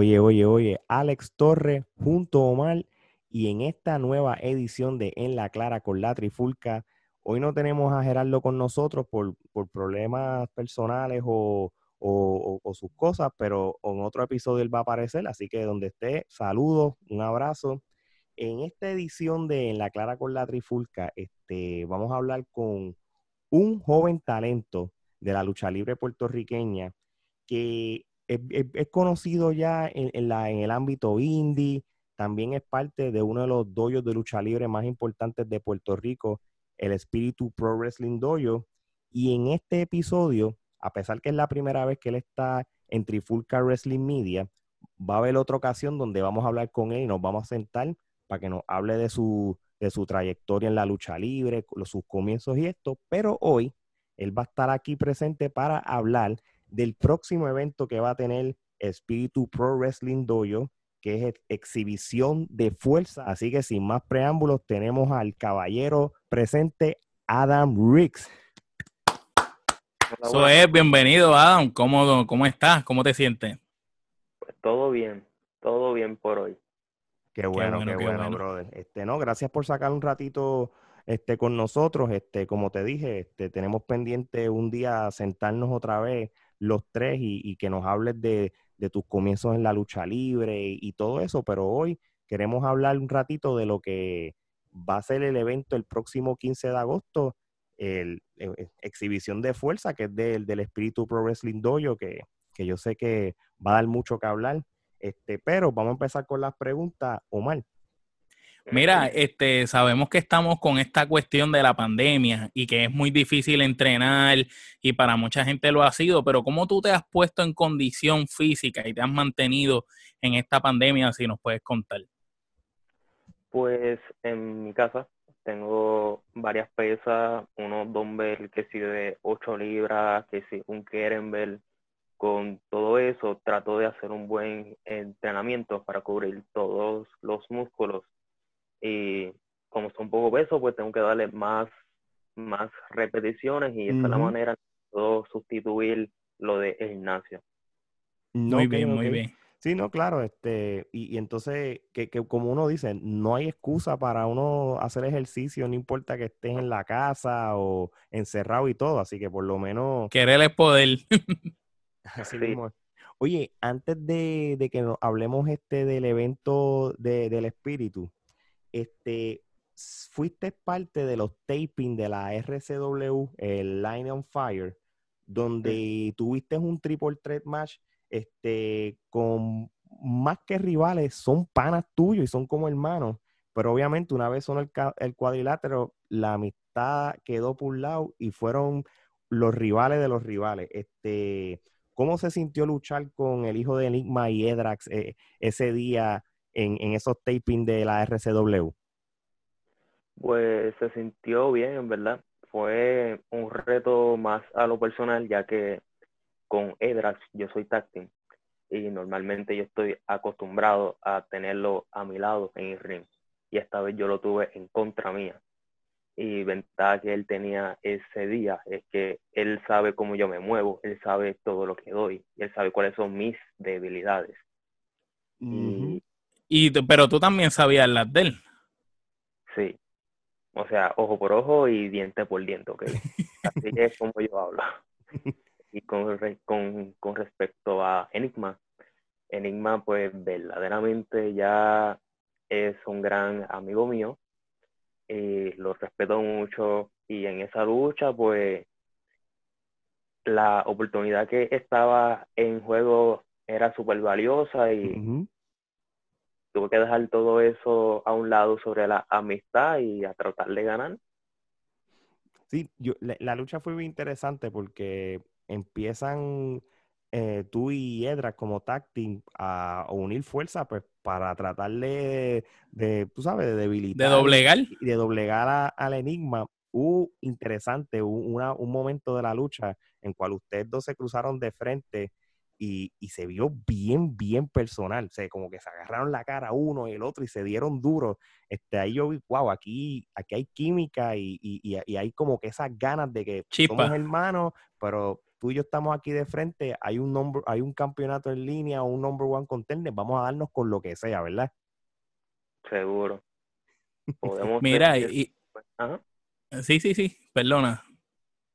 Oye, oye, oye, Alex Torres junto a Omar y en esta nueva edición de En la Clara con la Trifulca, hoy no tenemos a Gerardo con nosotros por, problemas personales o, sus cosas, pero en otro episodio él va a aparecer, así que donde esté, saludos, un abrazo. En esta edición de En la Clara con la Trifulca, este, vamos a hablar con un joven talento de la lucha libre puertorriqueña que es, conocido ya en, el ámbito indie, también es parte de uno de los doyos de lucha libre más importantes de Puerto Rico, el Espíritu Pro Wrestling Dojo. Y en este episodio, a pesar que es la primera vez que él está en Trifulca Wrestling Media, va a haber otra ocasión donde vamos a hablar con él y nos vamos a sentar para que nos hable de su, de su trayectoria en la lucha libre, sus comienzos y esto. Pero hoy él va a estar aquí presente para hablar del próximo evento que va a tener Espíritu Pro Wrestling Dojo, que es exhibición de fuerza. Así que sin más preámbulos, tenemos al caballero presente, Adam Riggs. Eso es, bienvenido Adam. ¿Cómo, ¿Cómo estás? ¿Cómo te sientes? Pues todo bien, todo bien por hoy. Qué bueno, qué bueno, brother. Este, no, gracias por sacar un ratito este, con nosotros. Este, como te dije, este, tenemos pendiente un día sentarnos otra vez los tres y, que nos hables de, tus comienzos en la lucha libre y, todo eso, pero hoy queremos hablar un ratito de lo que va a ser el evento el próximo 15 de agosto, el, exhibición de fuerza, que es del, del Espíritu Pro Wrestling Dojo, que, que yo sé que va a dar mucho que hablar. Este, pero vamos a empezar con las preguntas, Omar. Mira, este, sabemos que estamos con esta cuestión de la pandemia y que es muy difícil entrenar y para mucha gente lo ha sido, pero ¿cómo tú te has puesto en condición física y te has mantenido en esta pandemia, si nos puedes contar? Pues en mi casa tengo varias pesas, unos dumbbells que si de 8 libras, que si un kettlebell, con todo eso trato de hacer un buen entrenamiento para cubrir todos los músculos y como son poco peso, pues tengo que darle más, más repeticiones y esa es la manera de sustituir lo de gimnasio. muy bien, muy bien. Sí, no, claro, este, y, entonces, que, que, como uno dice, no hay excusa para uno hacer ejercicio, no importa que estés en la casa o encerrado y todo, así que por lo menos... Querer es poder. Así mismo. Oye, antes de, de que hablemos este del evento de, del espíritu, este, fuiste parte de los taping de la RCW, el Line on Fire, donde tuviste un triple threat match este, con más que rivales, son panas tuyos y son como hermanos. Pero obviamente una vez son el, el cuadrilátero, la amistad quedó por un lado y fueron los rivales de los rivales. Este, ¿Cómo se sintió luchar con el hijo de Enigma y Edrax eh, ese día en, esos tapings de la RCW? Pues se sintió bien, en verdad. Fue un reto más a lo personal, ya que con Edrax yo soy táctil y normalmente yo estoy acostumbrado a tenerlo a mi lado en el ring. Y esta vez yo lo tuve en contra mía. Y ventaja que él tenía ese día es que él sabe cómo yo me muevo, él sabe todo lo que doy, él sabe cuáles son mis debilidades. y y, pero tú también sabías las de él. Sí. O sea, ojo por ojo y diente por diente, ¿ok? Así es como yo hablo. Y con, con, con respecto a Enigma, Enigma pues verdaderamente ya es un gran amigo mío y lo respeto mucho y en esa lucha pues la oportunidad que estaba en juego era súper valiosa y tuve que dejar todo eso a un lado sobre la amistad y a tratar de ganar. Sí, yo, la, lucha fue muy interesante porque empiezan eh, tú y Edra como tag a, unir fuerzas pues, para tratar de, tú sabes, de debilitar. De doblegar. Y de doblegar al enigma. Hubo interesante, un momento de la lucha en cual ustedes dos se cruzaron de frente y, se vio bien, bien personal. O sea, como que se agarraron la cara uno y el otro y se dieron duro. Este, ahí yo vi, wow, aquí, aquí hay química y, y, hay como que esas ganas de que somos hermanos, pero tú y yo estamos aquí de frente, hay un number, hay un campeonato en línea o un number one contender, vamos a darnos con lo que sea, ¿verdad? Seguro. Podemos Mira, y... Sí, sí, sí, perdona.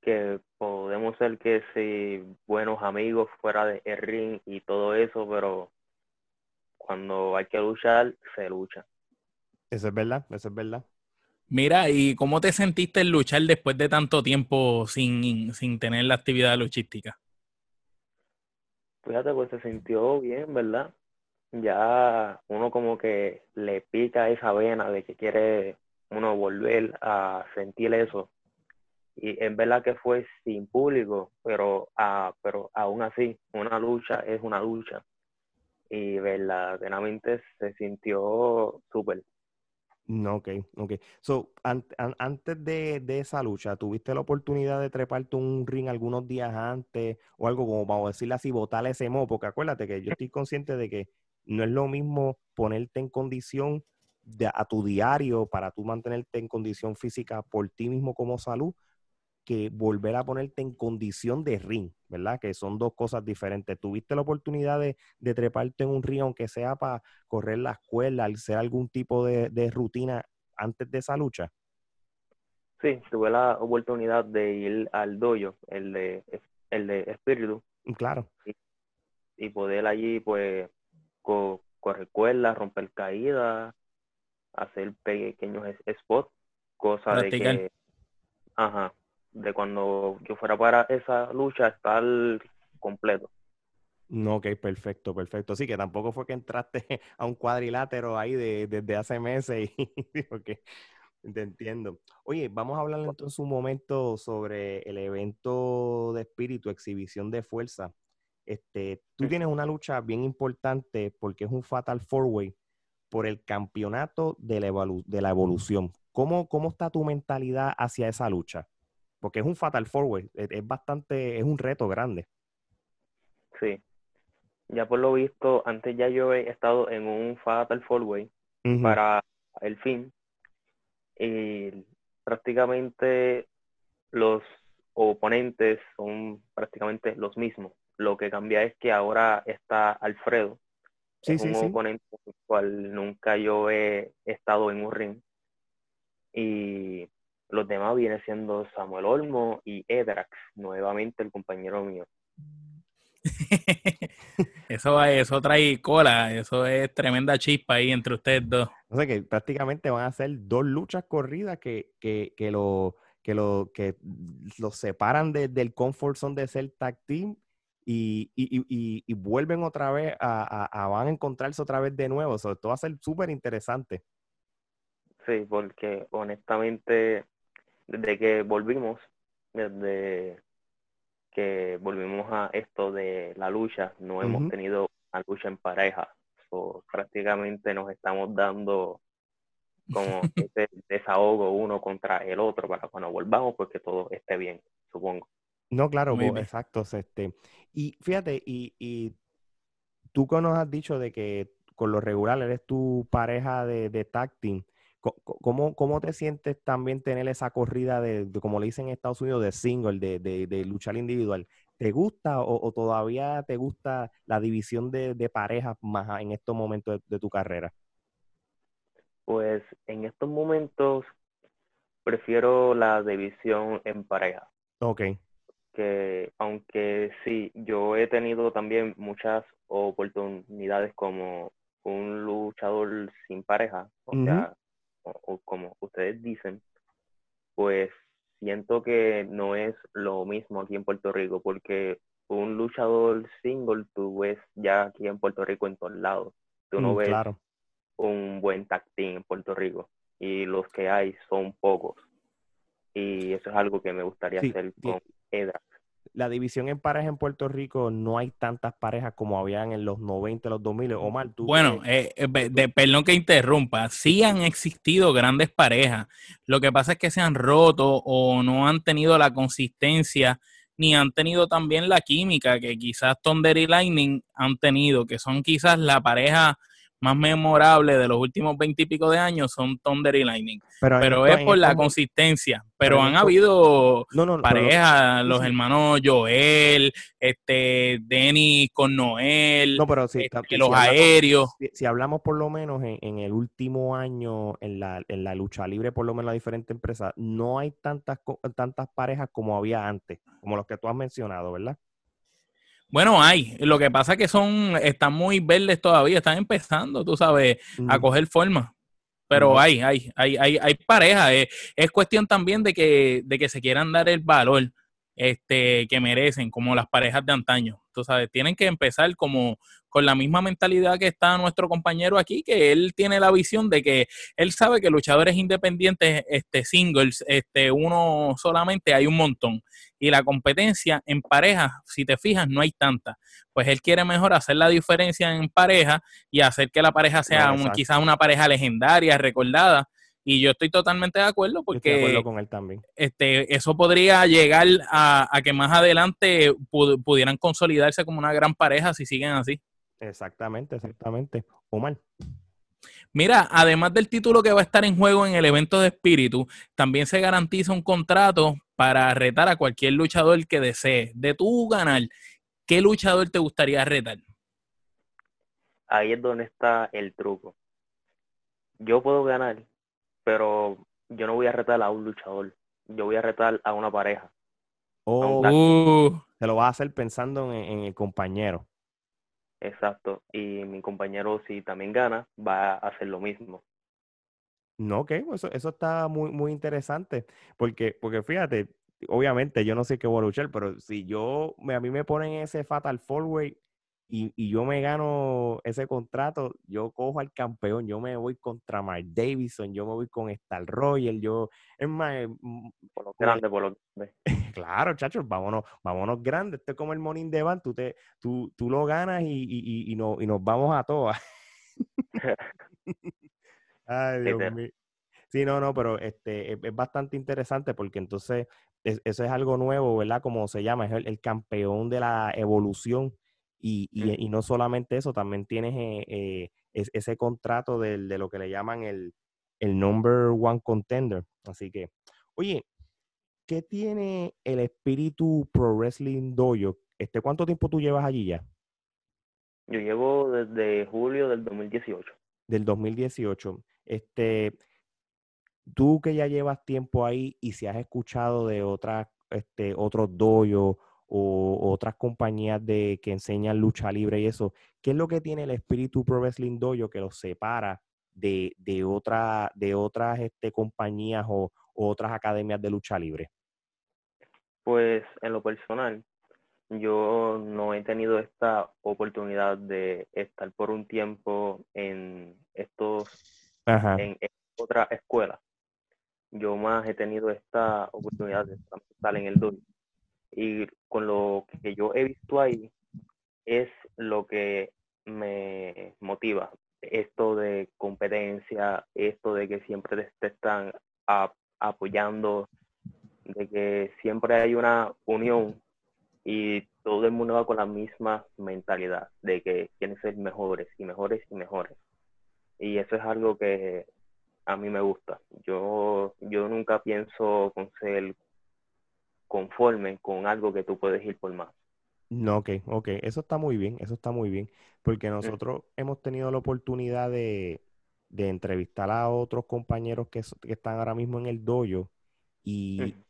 Que podemos ser que sí, buenos amigos fuera de ring y todo eso, pero cuando hay que luchar, se lucha. Eso es verdad, eso es verdad. Mira, ¿y cómo te sentiste en luchar después de tanto tiempo sin, sin tener la actividad luchística? Fíjate, pues se sintió bien, ¿verdad? Ya uno como que le pica esa vena de que quiere uno volver a sentir eso. Y en verdad que fue sin público, pero, ah, pero aún así, una lucha es una lucha. Y verdaderamente se sintió súper. Ok, ok. So, antes de, esa lucha, ¿tuviste la oportunidad de treparte un ring algunos días antes o algo como, vamos a decirle así, botar ese mo? Porque acuérdate que yo estoy consciente de que no es lo mismo ponerte en condición de, a tu diario para tú mantenerte en condición física por ti mismo como salud que volver a ponerte en condición de ring, ¿verdad? Que son dos cosas diferentes. ¿Tuviste la oportunidad de, treparte en un ring, aunque sea para correr la escuela, hacer algún tipo de, rutina antes de esa lucha? Sí, tuve la oportunidad de ir al dojo, el de, el de espíritu. Mm, claro. Y, poder allí, pues, correr cuerdas, romper caídas, hacer pequeños spots, cosas de que... Ajá, de cuando yo fuera para esa lucha estar completo. No, ok, perfecto, perfecto. Así que tampoco fue que entraste a un cuadrilátero ahí desde hace meses y porque te entiendo. Oye, vamos a hablar entonces un momento sobre el evento de espíritu, exhibición de fuerza. Este, tú tienes una lucha bien importante porque es un Fatal Four Way por el campeonato de la, de la evolución. ¿Cómo, ¿Cómo está tu mentalidad hacia esa lucha? Porque es un Fatal Four es, bastante, es un reto grande. Sí, ya por lo visto, antes ya yo he estado en un Fatal Four para el fin y prácticamente los oponentes son prácticamente los mismos. Lo que cambia es que ahora está Alfredo, sí, es un oponente con el cual nunca yo he estado en un ring. Y los demás viene siendo Samuel Olmo y Edrax, nuevamente el compañero mío. eso, eso trae cola, eso es tremenda chispa ahí entre ustedes dos. O sea que prácticamente van a ser dos luchas corridas que, que, que lo que lo que los separan del comfort zone de ser tag team y, y, y, vuelven otra vez a, a, van a encontrarse otra vez de nuevo. Eso esto va a ser súper interesante. Sí, porque honestamente desde que volvimos, desde que volvimos a esto de la lucha, no hemos tenido una lucha en pareja. prácticamente nos estamos dando como ese desahogo uno contra el otro para cuando volvamos, porque todo esté bien, supongo. No, claro, exacto. Este. Y fíjate, y, y tú que nos has dicho de que con lo regular eres tu pareja de, de tag team, ¿Cómo, ¿Cómo te sientes también tener esa corrida de, como le dicen en Estados Unidos, de single, de, de, de luchar individual? ¿Te gusta o, todavía te gusta la división de, parejas más en estos momentos de, tu carrera? Pues en estos momentos prefiero la división en pareja. Ok. Que aunque sí, yo he tenido también muchas oportunidades como un luchador sin pareja, o sea, o, como ustedes dicen, pues siento que no es lo mismo aquí en Puerto Rico, porque un luchador single tú ves ya aquí en Puerto Rico en todos lados. Tú no mm, ves un buen tag en Puerto Rico y los que hay son pocos. Y eso es algo que me gustaría hacer con Edra la división en parejas en Puerto Rico no hay tantas parejas como habían en los 90, los 2000. Omar, tú. Bueno, eh, eh, de, perdón que interrumpa, sí han existido grandes parejas. Lo que pasa es que se han roto o no han tenido la consistencia ni han tenido también la química que quizás Thunder y Lightning han tenido, que son quizás la pareja más memorables de los últimos veintipico de años son Thunder y Lightning. Pero, es por la consistencia. Pero, han habido parejas, los hermanos Joel, este, Denny con Noel, no, pero este, los aéreos. si, hablamos por lo menos en, el último año en la, en la lucha libre, por lo menos la diferente empresa, no hay tantas, tantas parejas como había antes, como los que tú has mencionado, ¿verdad? Bueno, hay. Lo que pasa es que son, están muy verdes todavía, están empezando, tú sabes, a coger forma. Pero hay, hay, hay, hay, hay pareja. Es, es, cuestión también de que, de que se quieran dar el valor este, que merecen, como las parejas de antaño. Tú sabes, tienen que empezar como con la misma mentalidad que está nuestro compañero aquí, que él tiene la visión de que él sabe que luchadores independientes, este, singles, este, uno solamente hay un montón. Y la competencia en pareja, si te fijas, no hay tanta. Pues él quiere mejor hacer la diferencia en pareja y hacer que la pareja sea quizás una pareja legendaria, recordada, y yo estoy totalmente de acuerdo porque de acuerdo con él también. Este, eso podría llegar a, que más adelante pudieran consolidarse como una gran pareja si siguen así. Exactamente, exactamente. Omar. Mira, además del título que va a estar en juego en el evento de espíritu, también se garantiza un contrato para retar a cualquier luchador que desee. De tu canal, ¿qué luchador te gustaría retar? Ahí es donde está el truco. Yo puedo ganar, pero yo no voy a retar a un luchador, yo voy a retar a una pareja. Oh, uh. te lo vas a hacer pensando en, el compañero. Exacto, y mi compañero si también gana, va a hacer lo mismo. No, ok, eso, eso está muy, muy interesante, porque, porque fíjate, obviamente yo no sé qué voy a luchar, pero si yo, a mí me ponen ese Fatal Four Way y, y, yo me gano ese contrato, yo cojo al campeón, yo me voy contra Mark Davidson, yo me voy con Star Royal, yo, es más, mm, por por lo grande. claro, chachos, vámonos, vámonos grandes, esto es como el Morning de Van, tú, te, tú, tú lo ganas y, y, y, no, y nos vamos a todas. Ay, Dios mío. Sí, no, no, pero este es, bastante interesante porque entonces eso es algo nuevo, ¿verdad? Como se llama, es el campeón de la evolución y, y, no solamente eso, también tienes eh, eh, ese contrato de, de, lo que le llaman el, el number one contender. Así que, oye, ¿qué tiene el espíritu Pro Wrestling Dojo? Este, ¿Cuánto tiempo tú llevas allí ya? Yo llevo desde julio del 2018. Del 2018. Este, tú que ya llevas tiempo ahí y si has escuchado de otras, este, otros dojos o otras compañías de que enseñan lucha libre y eso, ¿qué es lo que tiene el espíritu Pro Wrestling Dojo que los separa de, de, otra, de otras este, compañías o, otras academias de lucha libre? Pues en lo personal, yo no he tenido esta oportunidad de estar por un tiempo en estos En, otra escuela. Yo más he tenido esta oportunidad de estar en el dojo y con lo que yo he visto ahí es lo que me motiva. Esto de competencia, esto de que siempre te, están apoyando, de que siempre hay una unión y todo el mundo va con la misma mentalidad de que quieren ser mejores y mejores y mejores. Y eso es algo que a mí me gusta. Yo, yo nunca pienso con ser conforme con algo que tú puedes ir por más. No, ok, ok, eso está muy bien, eso está muy bien, porque nosotros hemos tenido la oportunidad de, entrevistar a otros compañeros que, están ahora mismo en el dojo y,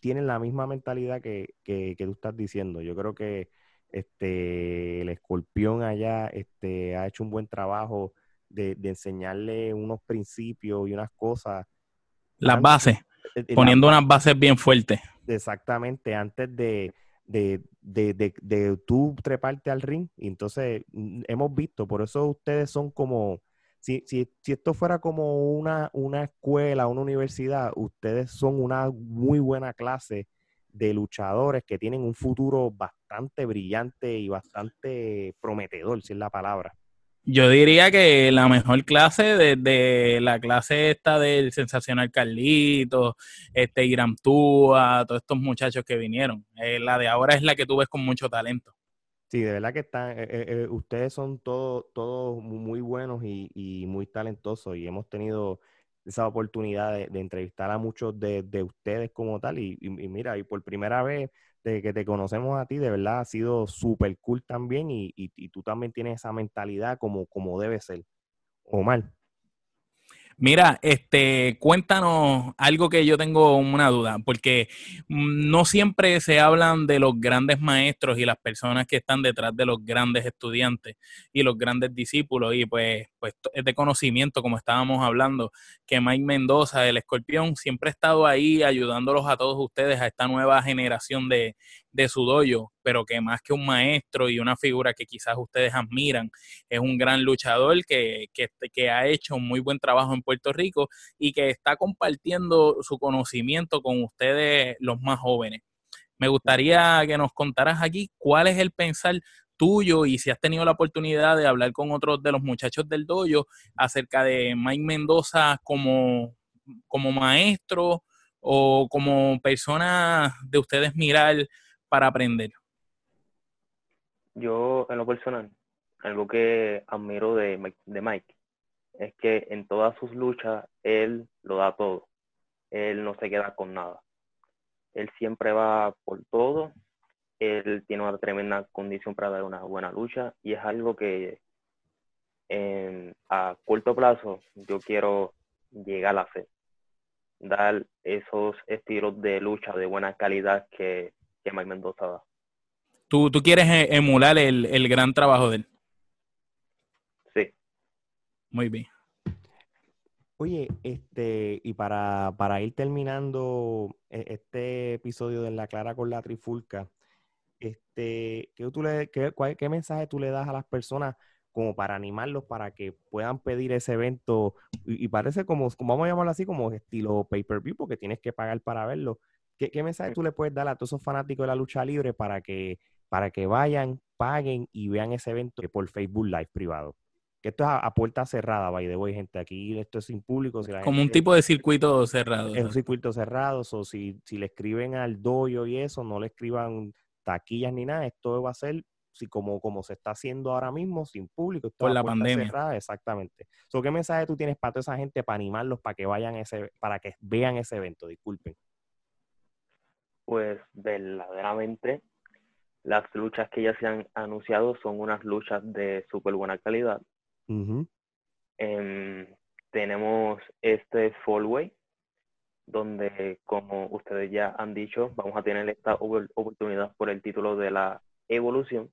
tienen la misma mentalidad que, tú estás diciendo. Yo creo que este el escorpión allá este, ha hecho un buen trabajo de, de enseñarle unos principios y unas cosas. Las bases. Poniendo unas bases bien fuertes. Exactamente, antes de, de, de, de, tú treparte al ring. Y entonces mm, hemos visto, por eso ustedes son como, si, si, si esto fuera como una, una escuela, una universidad, ustedes son una muy buena clase de luchadores que tienen un futuro bastante brillante y bastante prometedor, si es la palabra. Yo diría que la mejor clase desde la clase esta del sensacional Carlito, este Iram Túa, todos estos muchachos que vinieron. Eh, la de ahora es la que tú ves con mucho talento. Sí, de verdad que están, eh, eh, eh, ustedes son todos muy buenos y, muy talentosos y hemos tenido esa oportunidad de, entrevistar a muchos de, ustedes como tal y, mira, y por primera vez de que te conocemos a ti, de verdad ha sido súper cool también y, tú también tienes esa mentalidad como, como debe ser. Omar. Mira, este, cuéntanos algo que yo tengo una duda, porque no siempre se hablan de los grandes maestros y las personas que están detrás de los grandes estudiantes y los grandes discípulos, y pues, pues es de conocimiento, como estábamos hablando, que Mike Mendoza, el escorpión, siempre ha estado ahí ayudándolos a todos ustedes, a esta nueva generación de, de su doyo, pero que más que un maestro y una figura que quizás ustedes admiran, es un gran luchador que, que, que, ha hecho un muy buen trabajo en Puerto Rico y que está compartiendo su conocimiento con ustedes los más jóvenes. Me gustaría que nos contaras aquí cuál es el pensar tuyo y si has tenido la oportunidad de hablar con otros de los muchachos del doyo acerca de Mike Mendoza como, como maestro o como persona de ustedes mirar para aprender? Yo, en lo personal, algo que admiro de Mike, es que en todas sus luchas él lo da todo. Él no se queda con nada. Él siempre va por todo. Él tiene una tremenda condición para dar una buena lucha y es algo que a corto plazo yo quiero llegar a hacer. Dar esos estilos de lucha de buena calidad que que Mike Mendoza da. ¿Tú, tú quieres e, emular el, el gran trabajo de él? Sí. Muy bien. Oye, este, y para, para, ir terminando e, este episodio de La Clara con la Trifulca, este, ¿qué, tú le, qué, qué, mensaje tú le das a las personas como para animarlos para que puedan pedir ese evento? Y, y parece como, como, vamos a llamarlo así, como estilo pay-per-view, porque tienes que pagar para verlo. ¿Qué, mensaje tú le puedes dar a todos esos fanáticos de la lucha libre para que, para que vayan, paguen y vean ese evento por Facebook Live privado? Que esto es a, puerta cerrada, by the way, gente. Aquí esto es sin público. Como un tipo de circuito cerrado. Es un circuito cerrado. O si, si le escriben al doyo y eso, no le escriban taquillas ni nada. Esto va a ser si como, como se está haciendo ahora mismo, sin público. Por la pandemia. Cerrada, exactamente. ¿Qué mensaje tú tienes para toda esa gente para animarlos para que vayan ese, para que vean ese evento? Disculpen pues verdaderamente las luchas que ya se han anunciado son unas luchas de súper buena calidad. Em, tenemos este Fallway, donde como ustedes ya han dicho, vamos a tener esta oportunidad por el título de la evolución.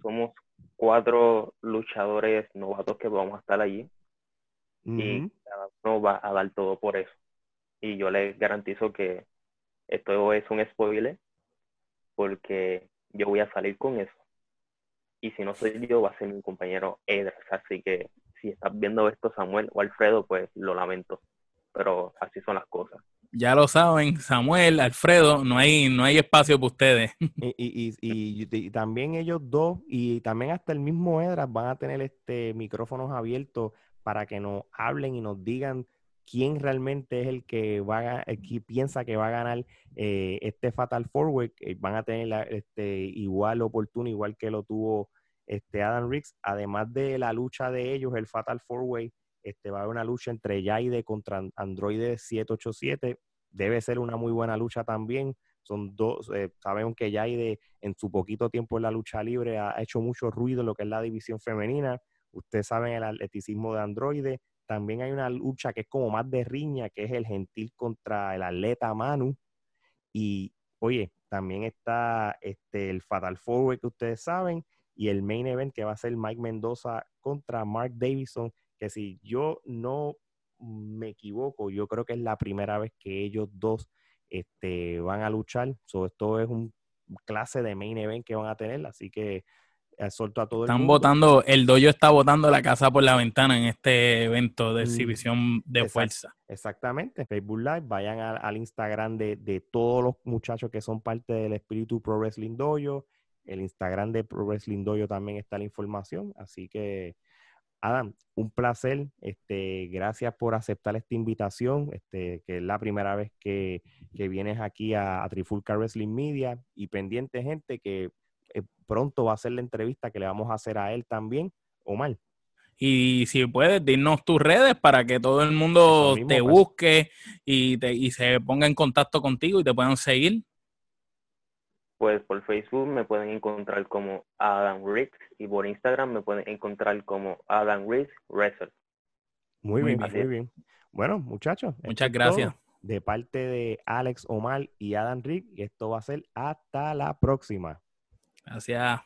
Somos cuatro luchadores novatos que vamos a estar allí y cada uno va a dar todo por eso. Y yo les garantizo que esto es un spoiler porque yo voy a salir con eso. Y si no soy yo, va a ser mi compañero Edras. Así que si estás viendo esto, Samuel o Alfredo, pues lo lamento. Pero así son las cosas. Ya lo saben, Samuel, Alfredo, no hay, no hay espacio para ustedes. Y, y, también ellos dos, y también hasta el mismo Edras van a tener este micrófonos abiertos para que nos hablen y nos digan quién realmente es el que va a, piensa que va a ganar eh, este Fatal Forward, van a tener este, igual oportunidad, igual que lo tuvo este Adam Riggs, además de la lucha de ellos, el Fatal Four este, va a haber una lucha entre Yaide contra Android 787, debe ser una muy buena lucha también, son dos, eh, sabemos que Yaide en su poquito tiempo en la lucha libre ha hecho mucho ruido en lo que es la división femenina, ustedes saben el atleticismo de Androide, también hay una lucha que es como más de riña, que es el gentil contra el atleta Manu. Y oye, también está este, el Fatal Forward que ustedes saben y el main event que va a ser Mike Mendoza contra Mark Davison, que si yo no me equivoco, yo creo que es la primera vez que ellos dos este, van a luchar. So, esto es un clase de main event que van a tener, así que a todo Están votando, el doyo está votando la casa por la ventana en este evento de mm, exhibición de fuerza. Exactamente, Facebook Live, vayan al Instagram de, todos los muchachos que son parte del Espíritu Pro Wrestling Dojo. El Instagram de Pro Wrestling Dojo también está la información, así que Adam, un placer. Este, gracias por aceptar esta invitación, este, que es la primera vez que, vienes aquí a, a Trifulca Wrestling Media y pendiente gente que eh, pronto va a ser la entrevista que le vamos a hacer a él también, Omar. Y si puedes, dinos tus redes para que todo el mundo te pues. busque y, te, y se ponga en contacto contigo y te puedan seguir. Pues por Facebook me pueden encontrar como Adam Riggs y por Instagram me pueden encontrar como Adam Riggs Wrestler. Muy, bien, muy bien. Bueno, muchachos. Muchas gracias. De parte de Alex Omar y Adam Riggs, y esto va a ser hasta la próxima. Gracias.